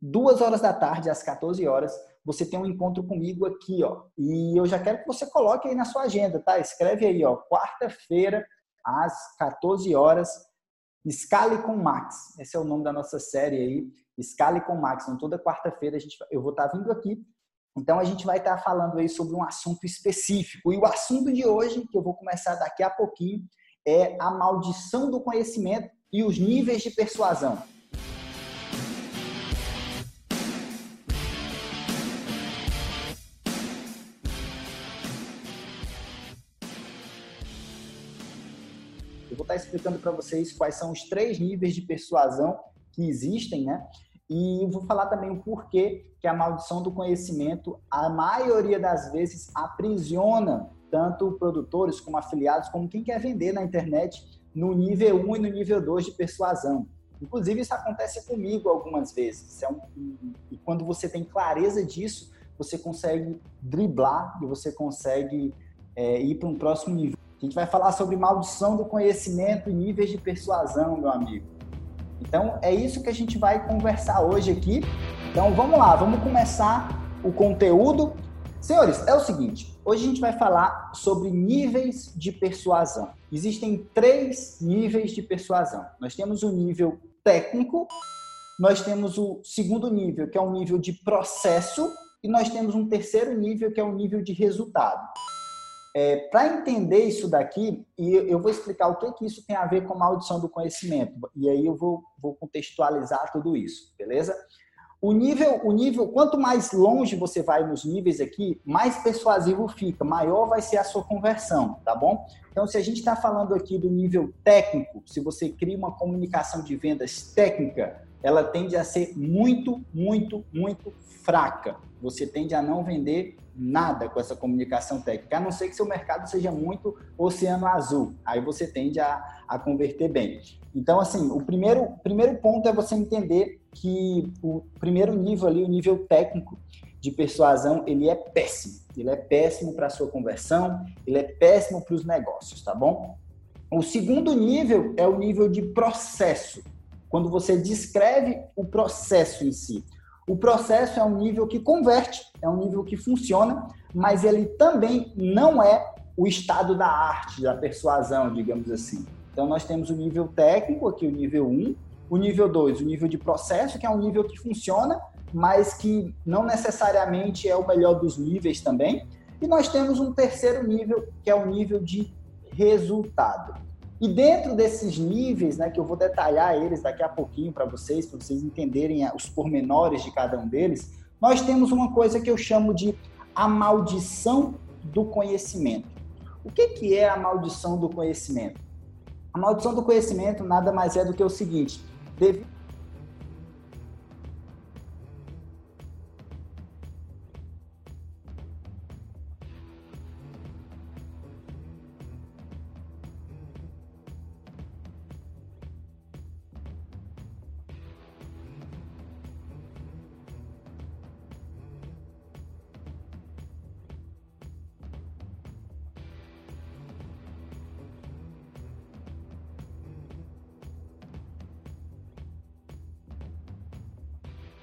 duas horas da tarde, às 14 horas, você tem um encontro comigo aqui, ó. E eu já quero que você coloque aí na sua agenda, tá? Escreve aí, ó, quarta-feira, às 14 horas, Escale com Max. Esse é o nome da nossa série aí, Escale com Max. Então, toda quarta-feira a gente, eu vou estar vindo aqui. Então, a gente vai estar falando aí sobre um assunto específico. E o assunto de hoje, que eu vou começar daqui a pouquinho, é a maldição do conhecimento e os níveis de persuasão. Estar explicando para vocês quais são os três níveis de persuasão que existem, né? E vou falar também o porquê que a maldição do conhecimento, a maioria das vezes, aprisiona tanto produtores como afiliados, como quem quer vender na internet no nível 1 e no nível 2 de persuasão. Inclusive, isso acontece comigo algumas vezes. É um, e quando você tem clareza disso, você consegue driblar e você consegue é, ir para um próximo nível. A gente vai falar sobre maldição do conhecimento e níveis de persuasão, meu amigo. Então, é isso que a gente vai conversar hoje aqui. Então, vamos lá, vamos começar o conteúdo. Senhores, é o seguinte: hoje a gente vai falar sobre níveis de persuasão. Existem três níveis de persuasão. Nós temos o nível técnico, nós temos o segundo nível, que é o nível de processo, e nós temos um terceiro nível, que é o nível de resultado. É, Para entender isso daqui, e eu vou explicar o que, que isso tem a ver com maldição do conhecimento, e aí eu vou, vou contextualizar tudo isso, beleza? O nível, o nível, quanto mais longe você vai nos níveis aqui, mais persuasivo fica, maior vai ser a sua conversão, tá bom? Então, se a gente está falando aqui do nível técnico, se você cria uma comunicação de vendas técnica, ela tende a ser muito, muito, muito fraca. Você tende a não vender nada com essa comunicação técnica, a não ser que seu mercado seja muito oceano azul. Aí você tende a, a converter bem. Então, assim, o primeiro, primeiro ponto é você entender que o primeiro nível ali, o nível técnico de persuasão, ele é péssimo. Ele é péssimo para a sua conversão, ele é péssimo para os negócios, tá bom? O segundo nível é o nível de processo, quando você descreve o processo em si. O processo é um nível que converte, é um nível que funciona, mas ele também não é o estado da arte, da persuasão, digamos assim. Então, nós temos o nível técnico, aqui o nível 1, o nível 2, o nível de processo, que é um nível que funciona, mas que não necessariamente é o melhor dos níveis também. E nós temos um terceiro nível, que é o nível de resultado. E dentro desses níveis, né, que eu vou detalhar eles daqui a pouquinho para vocês, para vocês entenderem os pormenores de cada um deles, nós temos uma coisa que eu chamo de a maldição do conhecimento. O que, que é a maldição do conhecimento? A maldição do conhecimento nada mais é do que o seguinte: devido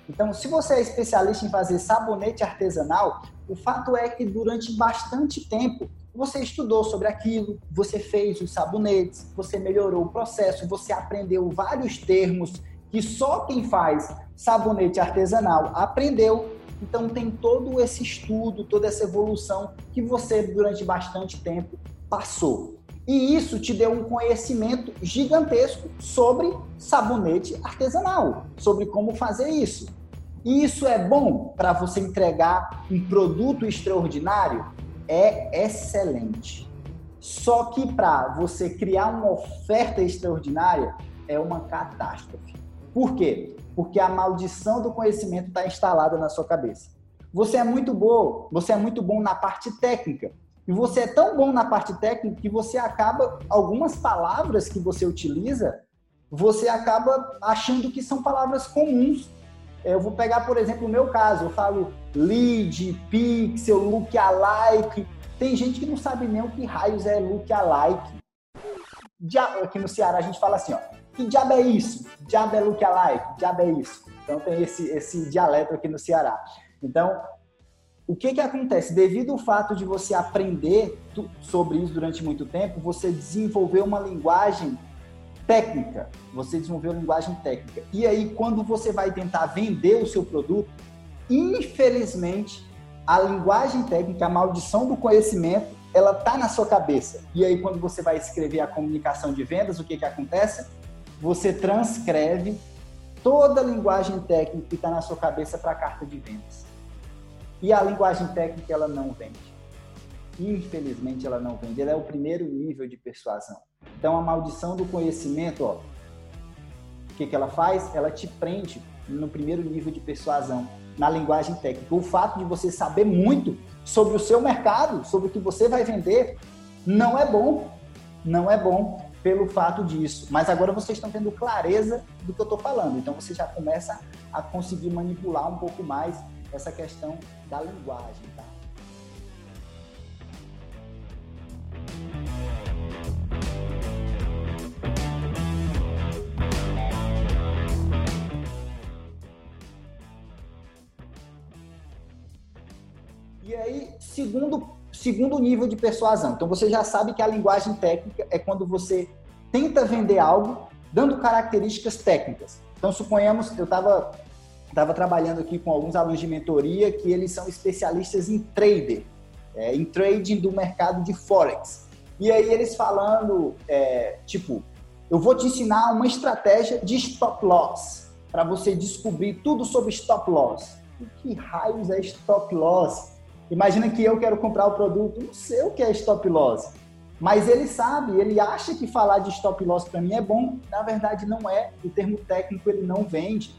Então, se você é especialista em fazer sabonete artesanal, o fato é que durante bastante tempo você estudou sobre aquilo, você fez os sabonetes, você melhorou o processo, você aprendeu vários termos que só quem faz sabonete artesanal aprendeu. Então tem todo esse estudo, toda essa evolução que você durante bastante tempo passou. E isso te deu um conhecimento gigantesco sobre sabonete artesanal, sobre como fazer isso. E isso é bom para você entregar um produto extraordinário? É excelente. Só que para você criar uma oferta extraordinária é uma catástrofe. Por quê? Porque a maldição do conhecimento está instalada na sua cabeça. Você é muito bom, você é muito bom na parte técnica, e você é tão bom na parte técnica que você acaba, algumas palavras que você utiliza, você acaba achando que são palavras comuns. Eu vou pegar, por exemplo, o meu caso. Eu falo lead, pixel, lookalike. Tem gente que não sabe nem o que raios é lookalike. Aqui no Ceará a gente fala assim, ó. Que diabo é isso? Diabo é lookalike? Diabo é isso? Então tem esse, esse dialeto aqui no Ceará. Então, o que que acontece? Devido ao fato de você aprender sobre isso durante muito tempo, você desenvolveu uma linguagem técnica. Você desenvolveu linguagem técnica. E aí, quando você vai tentar vender o seu produto, infelizmente, a linguagem técnica, a maldição do conhecimento, ela tá na sua cabeça. E aí, quando você vai escrever a comunicação de vendas, o que que acontece? Você transcreve toda a linguagem técnica que está na sua cabeça para a carta de vendas. E a linguagem técnica ela não vende. Infelizmente ela não vende. Ela é o primeiro nível de persuasão. Então a maldição do conhecimento, ó, o que, que ela faz? Ela te prende no primeiro nível de persuasão, na linguagem técnica. O fato de você saber muito sobre o seu mercado, sobre o que você vai vender, não é bom. Não é bom pelo fato disso. Mas agora vocês estão tendo clareza do que eu estou falando. Então você já começa a conseguir manipular um pouco mais essa questão da linguagem, tá? E aí, segundo, segundo nível de persuasão. Então, você já sabe que a linguagem técnica é quando você tenta vender algo dando características técnicas. Então, suponhamos, eu estava estava trabalhando aqui com alguns alunos de mentoria que eles são especialistas em trader, é, em trading do mercado de forex. E aí eles falando, é, tipo, eu vou te ensinar uma estratégia de stop loss para você descobrir tudo sobre stop loss. O que raios é stop loss? Imagina que eu quero comprar o produto, não sei o que é stop loss. Mas ele sabe, ele acha que falar de stop loss para mim é bom, na verdade não é. O termo técnico ele não vende.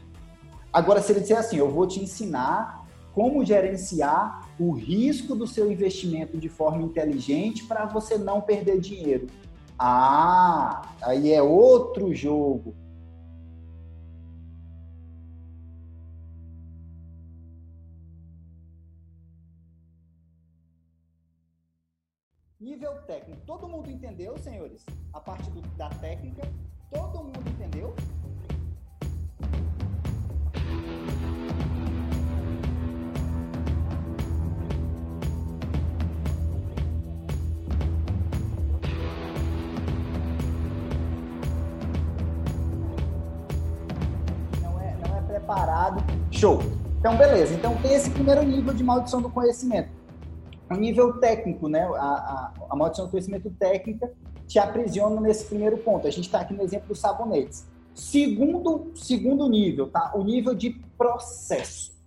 Agora, se ele disser assim, eu vou te ensinar como gerenciar o risco do seu investimento de forma inteligente para você não perder dinheiro. Ah, aí é outro jogo. Nível técnico. Todo mundo entendeu, senhores? A parte do, da técnica. Todo mundo entendeu? Show. Então, beleza. Então, tem esse primeiro nível de maldição do conhecimento. O nível técnico, né? A, a, a maldição do conhecimento técnica te aprisiona nesse primeiro ponto. A gente está aqui no exemplo dos sabonetes. Segundo, segundo nível, tá? O nível de processo.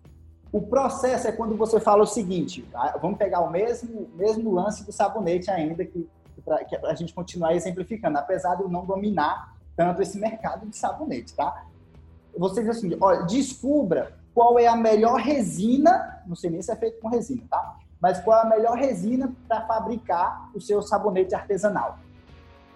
O processo é quando você fala o seguinte: tá? vamos pegar o mesmo, mesmo lance do sabonete ainda, que para a gente continuar exemplificando, apesar de eu não dominar tanto esse mercado de sabonete, tá? você diz assim, olha, descubra qual é a melhor resina, não sei nem se é feito com resina, tá? Mas qual é a melhor resina para fabricar o seu sabonete artesanal.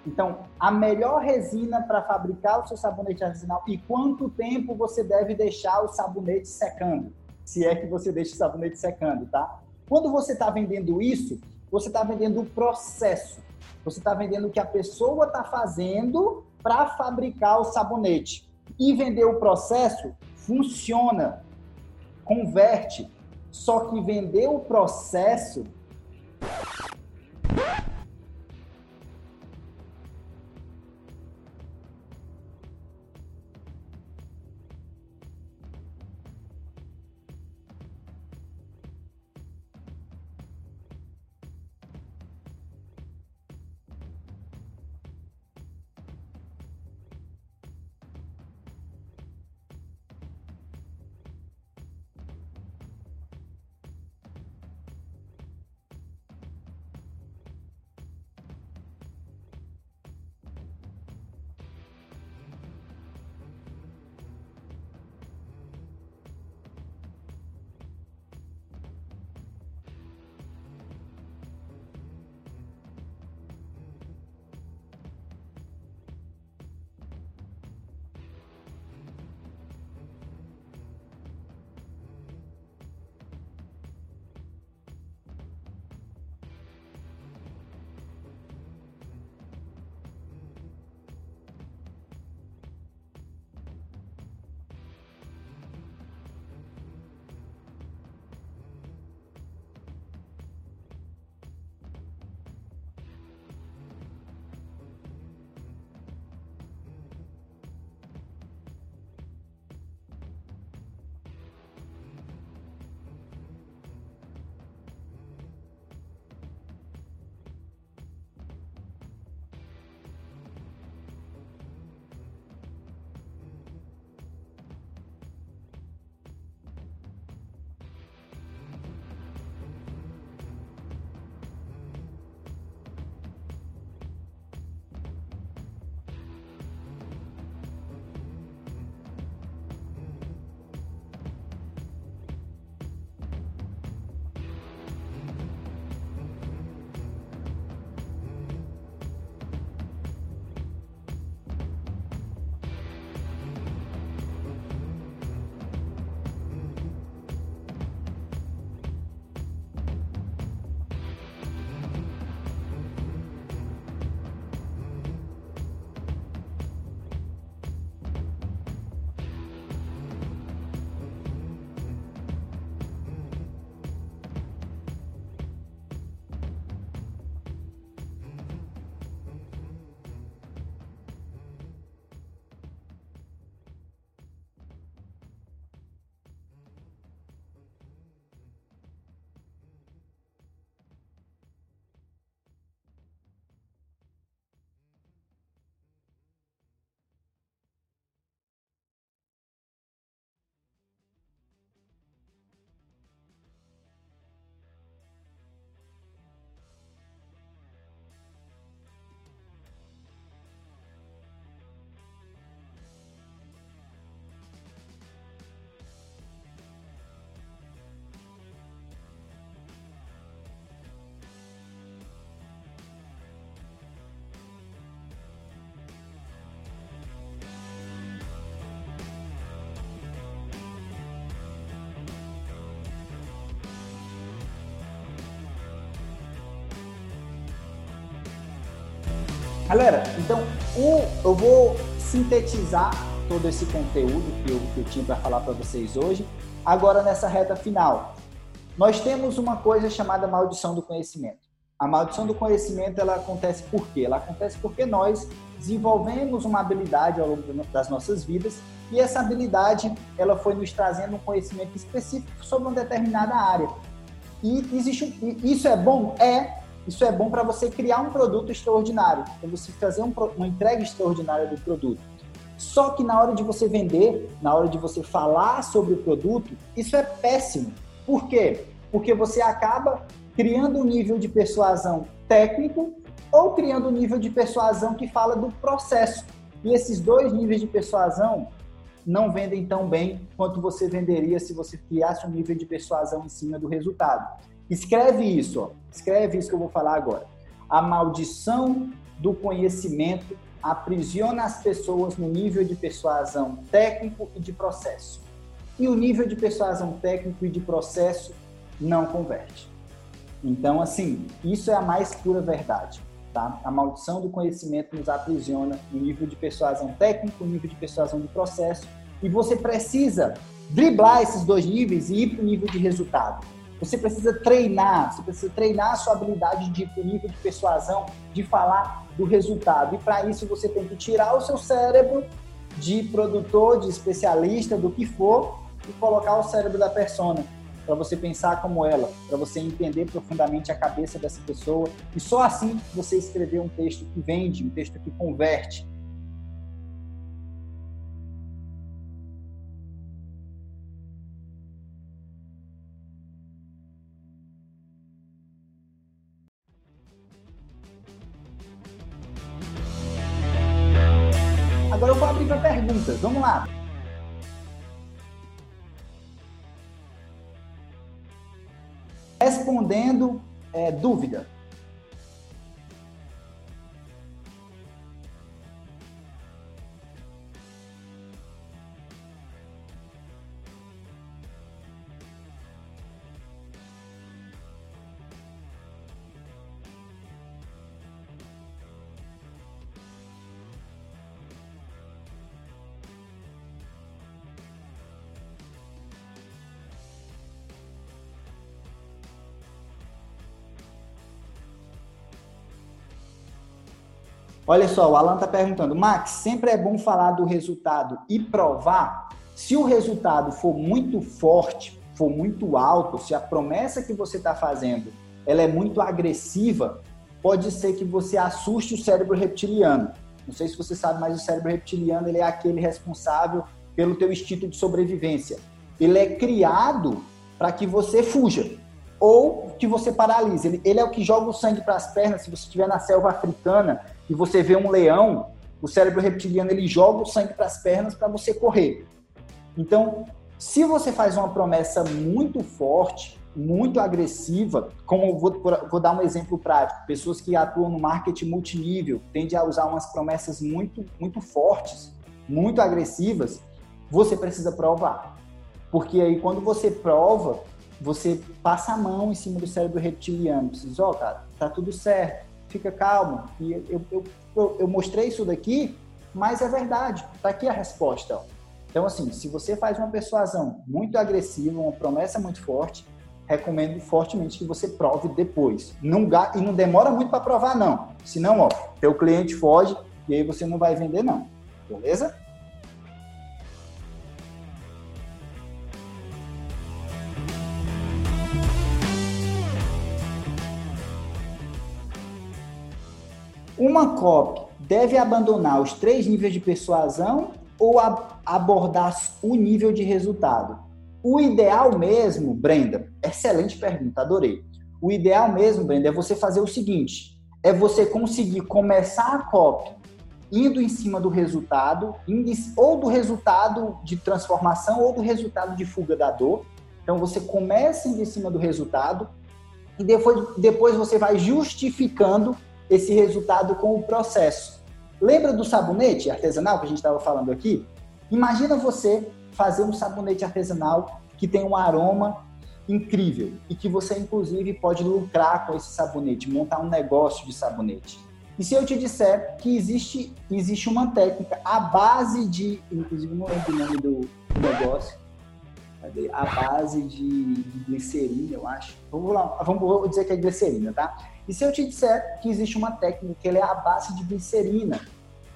Então, a melhor resina para fabricar o seu sabonete artesanal e quanto tempo você deve deixar o sabonete secando, se é que você deixa o sabonete secando, tá? Quando você está vendendo isso, você está vendendo o processo. Você está vendendo o que a pessoa está fazendo para fabricar o sabonete. E vender o processo funciona, converte. Só que vender o processo Galera, então o, eu vou sintetizar todo esse conteúdo que eu, que eu tinha para falar para vocês hoje, agora nessa reta final. Nós temos uma coisa chamada maldição do conhecimento. A maldição do conhecimento ela acontece por quê? Ela acontece porque nós desenvolvemos uma habilidade ao longo das nossas vidas e essa habilidade ela foi nos trazendo um conhecimento específico sobre uma determinada área. E existe um, isso é bom? É. Isso é bom para você criar um produto extraordinário, para você fazer um, uma entrega extraordinária do produto. Só que na hora de você vender, na hora de você falar sobre o produto, isso é péssimo. Por quê? Porque você acaba criando um nível de persuasão técnico ou criando um nível de persuasão que fala do processo. E esses dois níveis de persuasão não vendem tão bem quanto você venderia se você criasse um nível de persuasão em cima do resultado. Escreve isso, ó. escreve isso que eu vou falar agora. A maldição do conhecimento aprisiona as pessoas no nível de persuasão técnico e de processo. E o nível de persuasão técnico e de processo não converte. Então, assim, isso é a mais pura verdade. Tá? A maldição do conhecimento nos aprisiona no nível de persuasão técnico, no nível de persuasão de processo, e você precisa driblar esses dois níveis e ir para o nível de resultado. Você precisa treinar, você precisa treinar a sua habilidade de nível de persuasão, de falar do resultado. E para isso você tem que tirar o seu cérebro de produtor, de especialista, do que for, e colocar o cérebro da persona para você pensar como ela, para você entender profundamente a cabeça dessa pessoa e só assim você escrever um texto que vende, um texto que converte. Agora eu vou abrir para perguntas. Vamos lá. respondendo é, dúvida. Olha só, o Alan está perguntando, Max, sempre é bom falar do resultado e provar? Se o resultado for muito forte, for muito alto, se a promessa que você está fazendo ela é muito agressiva, pode ser que você assuste o cérebro reptiliano. Não sei se você sabe, mas o cérebro reptiliano ele é aquele responsável pelo teu instinto de sobrevivência. Ele é criado para que você fuja ou que você paralise. Ele, ele é o que joga o sangue para as pernas. Se você estiver na selva africana e você vê um leão, o cérebro reptiliano ele joga o sangue para as pernas para você correr. Então, se você faz uma promessa muito forte, muito agressiva, como vou, vou, dar um exemplo prático, pessoas que atuam no marketing multinível tendem a usar umas promessas muito, muito fortes, muito agressivas, você precisa provar. Porque aí quando você prova, você passa a mão em cima do cérebro reptiliano. Diz, ó, oh, cara, tá tudo certo fica calmo. E eu, eu, eu, eu mostrei isso daqui, mas é verdade, está aqui a resposta. Então, assim, se você faz uma persuasão muito agressiva, uma promessa muito forte, recomendo fortemente que você prove depois. Não, e não demora muito para provar, não. Senão, ó, teu cliente foge e aí você não vai vender, não. Beleza? Uma copy deve abandonar os três níveis de persuasão ou abordar o nível de resultado? O ideal mesmo, Brenda, excelente pergunta, adorei. O ideal mesmo, Brenda, é você fazer o seguinte: é você conseguir começar a copy indo em cima do resultado, ou do resultado de transformação ou do resultado de fuga da dor. Então você começa indo em cima do resultado e depois, depois você vai justificando esse resultado com o processo. Lembra do sabonete artesanal que a gente estava falando aqui? Imagina você fazer um sabonete artesanal que tem um aroma incrível e que você inclusive pode lucrar com esse sabonete, montar um negócio de sabonete. E se eu te disser que existe, existe uma técnica, a base de, inclusive não lembro o nome do, negócio, a base de, glicerina, eu acho. Vamos lá, vamos dizer que é glicerina, tá? E se eu te disser que existe uma técnica que é a base de glicerina,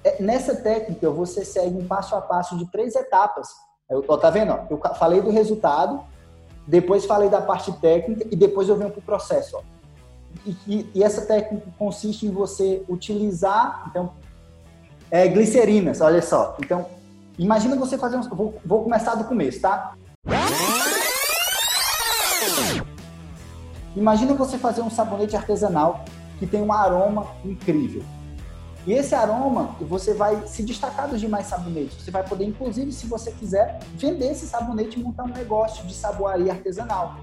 é, nessa técnica você segue um passo a passo de três etapas. Eu, ó, tá vendo? Ó, eu falei do resultado, depois falei da parte técnica e depois eu venho para o processo. Ó. E, e, e, essa técnica consiste em você utilizar, então, é, glicerinas, olha só. Então, imagina você fazer um. Vou, vou começar do começo, tá? Imagina você fazer um sabonete artesanal que tem um aroma incrível. E esse aroma, você vai se destacar dos demais sabonetes. Você vai poder, inclusive, se você quiser, vender esse sabonete e montar um negócio de saboaria artesanal.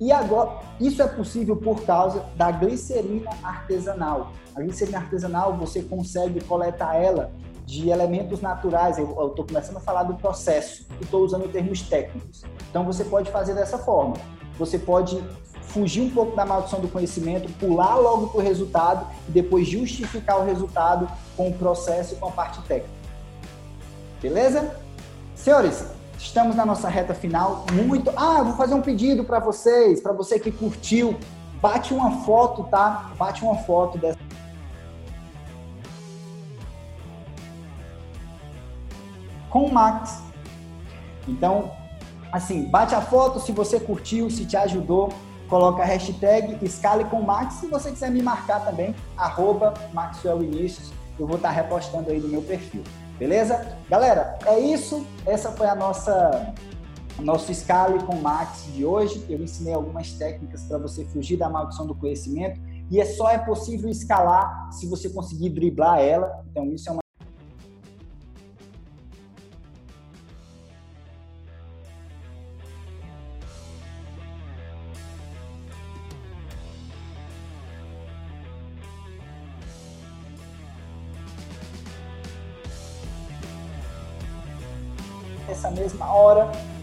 E agora, isso é possível por causa da glicerina artesanal. A glicerina artesanal, você consegue coletar ela de elementos naturais. Eu estou começando a falar do processo e estou usando termos técnicos. Então, você pode fazer dessa forma. Você pode fugir um pouco da maldição do conhecimento, pular logo para o resultado e depois justificar o resultado com o processo e com a parte técnica. Beleza? Senhores, estamos na nossa reta final. Muito. Ah, vou fazer um pedido para vocês, para você que curtiu. Bate uma foto, tá? Bate uma foto dessa. Com o Max. Então, assim, bate a foto se você curtiu, se te ajudou coloca a hashtag Escale com Max. Se você quiser me marcar também, arroba eu vou estar repostando aí no meu perfil. Beleza? Galera, é isso. Essa foi a nossa nosso Scale com Max de hoje. Eu ensinei algumas técnicas para você fugir da maldição do conhecimento e é só é possível escalar se você conseguir driblar ela. Então isso é uma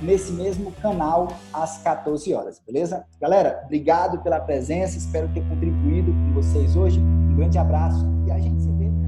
nesse mesmo canal, às 14 horas, beleza? Galera, obrigado pela presença, espero ter contribuído com vocês hoje. Um grande abraço e a gente se vê